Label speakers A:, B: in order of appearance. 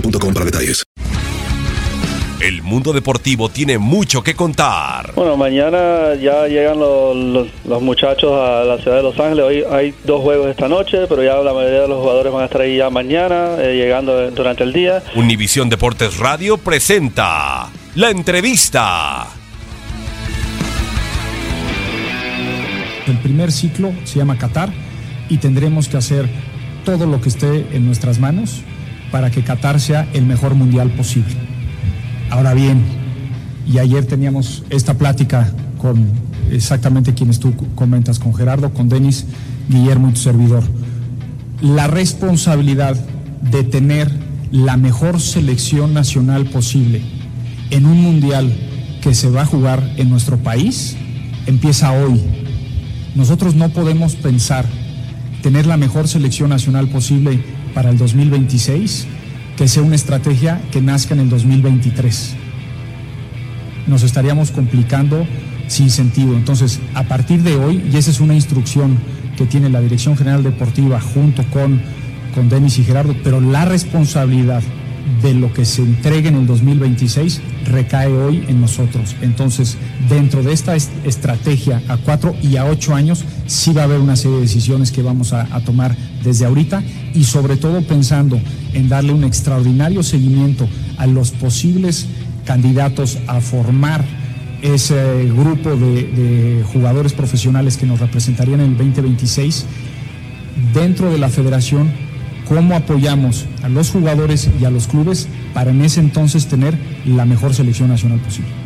A: boostmobile.com para detalles.
B: El mundo deportivo tiene mucho que contar.
C: Bueno, mañana ya llegan los, los- los muchachos a la ciudad de Los Ángeles. Hoy hay dos juegos esta noche, pero ya la mayoría de los jugadores van a estar ahí ya mañana, eh, llegando durante el día.
B: Univisión Deportes Radio presenta la entrevista.
D: El primer ciclo se llama Qatar y tendremos que hacer todo lo que esté en nuestras manos para que Qatar sea el mejor mundial posible. Ahora bien, y ayer teníamos esta plática con exactamente quienes tú comentas, con Gerardo, con Denis, Guillermo y tu servidor. La responsabilidad de tener la mejor selección nacional posible en un mundial que se va a jugar en nuestro país empieza hoy. Nosotros no podemos pensar tener la mejor selección nacional posible para el 2026 que sea una estrategia que nazca en el 2023. Nos estaríamos complicando sin sentido. Entonces, a partir de hoy, y esa es una instrucción que tiene la Dirección General Deportiva junto con, con Denis y Gerardo, pero la responsabilidad de lo que se entregue en el 2026 recae hoy en nosotros. Entonces, dentro de esta est- estrategia a cuatro y a ocho años, sí va a haber una serie de decisiones que vamos a, a tomar desde ahorita y sobre todo pensando en darle un extraordinario seguimiento a los posibles candidatos a formar ese grupo de, de jugadores profesionales que nos representarían en el 2026 dentro de la federación cómo apoyamos a los jugadores y a los clubes para en ese entonces tener la mejor selección nacional posible.